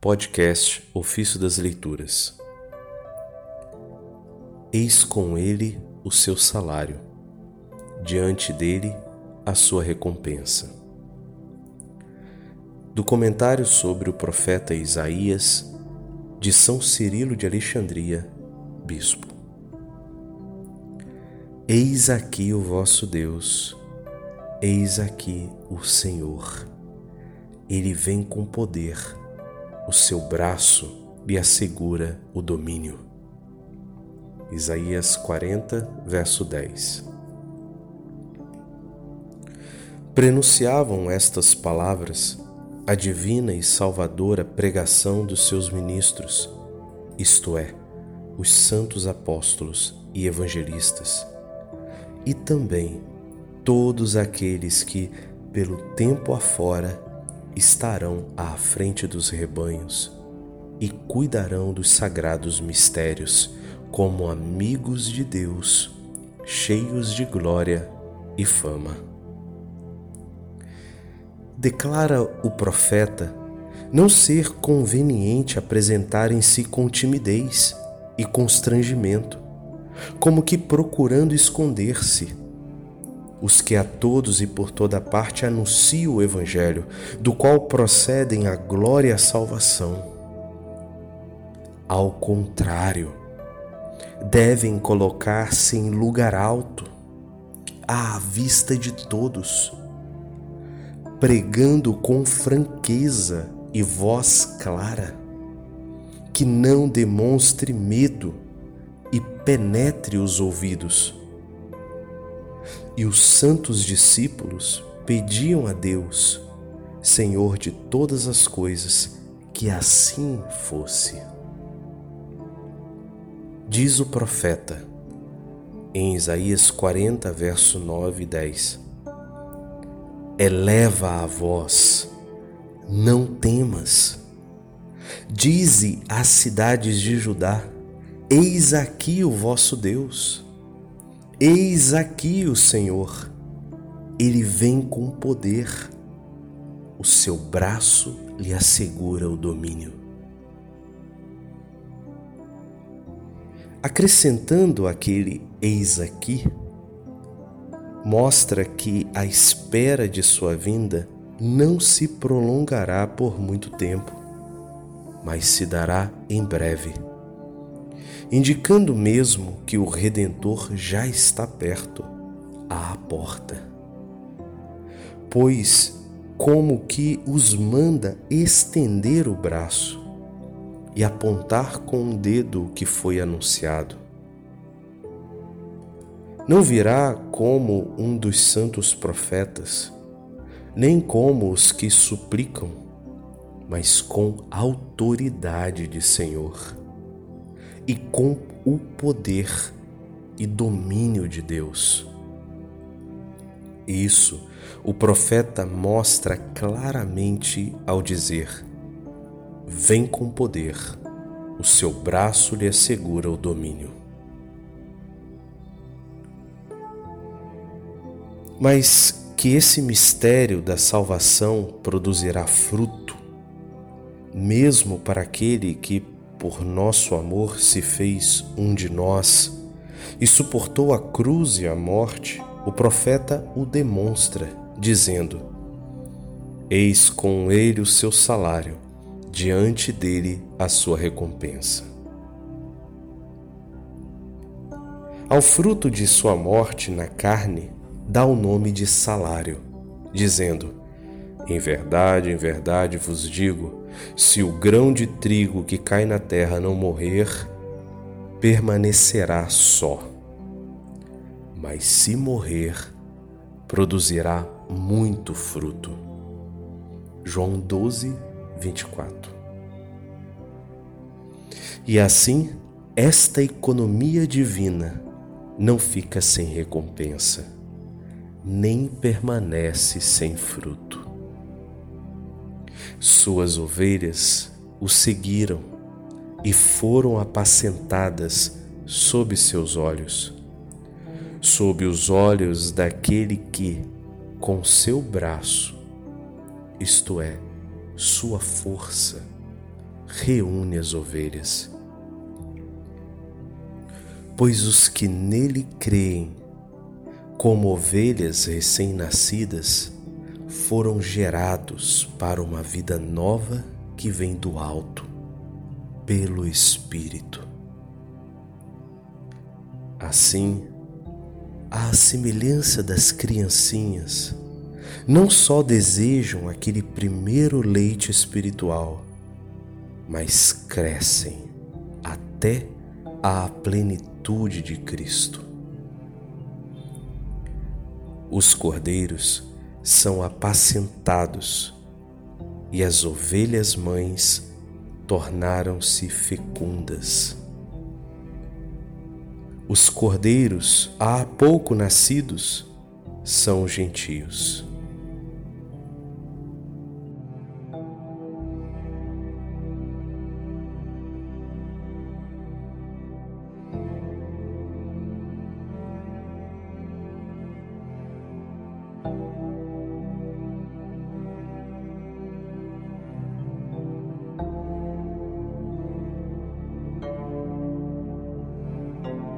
Podcast Ofício das Leituras. Eis com ele o seu salário, diante dele a sua recompensa. Do comentário sobre o profeta Isaías, de São Cirilo de Alexandria, Bispo. Eis aqui o vosso Deus, eis aqui o Senhor. Ele vem com poder, o seu braço lhe assegura o domínio. Isaías 40, verso 10. Prenunciavam estas palavras a divina e salvadora pregação dos seus ministros, isto é, os santos apóstolos e evangelistas, e também todos aqueles que, pelo tempo afora, estarão à frente dos rebanhos e cuidarão dos sagrados mistérios como amigos de Deus, cheios de glória e fama. Declara o profeta não ser conveniente apresentarem-se com timidez e constrangimento, como que procurando esconder-se os que a todos e por toda parte anunciam o Evangelho, do qual procedem a glória e a salvação. Ao contrário, devem colocar-se em lugar alto, à vista de todos, pregando com franqueza e voz clara, que não demonstre medo e penetre os ouvidos e os santos discípulos pediam a Deus, Senhor de todas as coisas, que assim fosse. Diz o profeta em Isaías 40, verso 9 e 10: Eleva a voz, não temas. Dize às cidades de Judá: Eis aqui o vosso Deus. Eis aqui o Senhor, ele vem com poder, o seu braço lhe assegura o domínio. Acrescentando aquele eis aqui, mostra que a espera de sua vinda não se prolongará por muito tempo, mas se dará em breve indicando mesmo que o Redentor já está perto, à porta. Pois, como que os manda estender o braço e apontar com o dedo o que foi anunciado. Não virá como um dos santos profetas, nem como os que suplicam, mas com autoridade de Senhor e com o poder e domínio de Deus. Isso o profeta mostra claramente ao dizer: Vem com poder, o seu braço lhe assegura o domínio. Mas que esse mistério da salvação produzirá fruto, mesmo para aquele que por nosso amor se fez um de nós e suportou a cruz e a morte, o profeta o demonstra, dizendo: Eis com ele o seu salário, diante dele a sua recompensa. Ao fruto de sua morte na carne, dá o nome de salário, dizendo: Em verdade, em verdade vos digo, se o grão de trigo que cai na terra não morrer, permanecerá só. Mas se morrer, produzirá muito fruto. João 12, 24. E assim, esta economia divina não fica sem recompensa, nem permanece sem fruto. Suas ovelhas o seguiram e foram apacentadas sob seus olhos, sob os olhos daquele que, com seu braço, isto é, sua força, reúne as ovelhas. Pois os que nele creem, como ovelhas recém-nascidas, foram gerados para uma vida nova que vem do alto, pelo Espírito. Assim, à semelhança das criancinhas, não só desejam aquele primeiro leite espiritual, mas crescem até a plenitude de Cristo. Os cordeiros são apacentados e as ovelhas mães tornaram-se fecundas. Os cordeiros há pouco nascidos são gentios.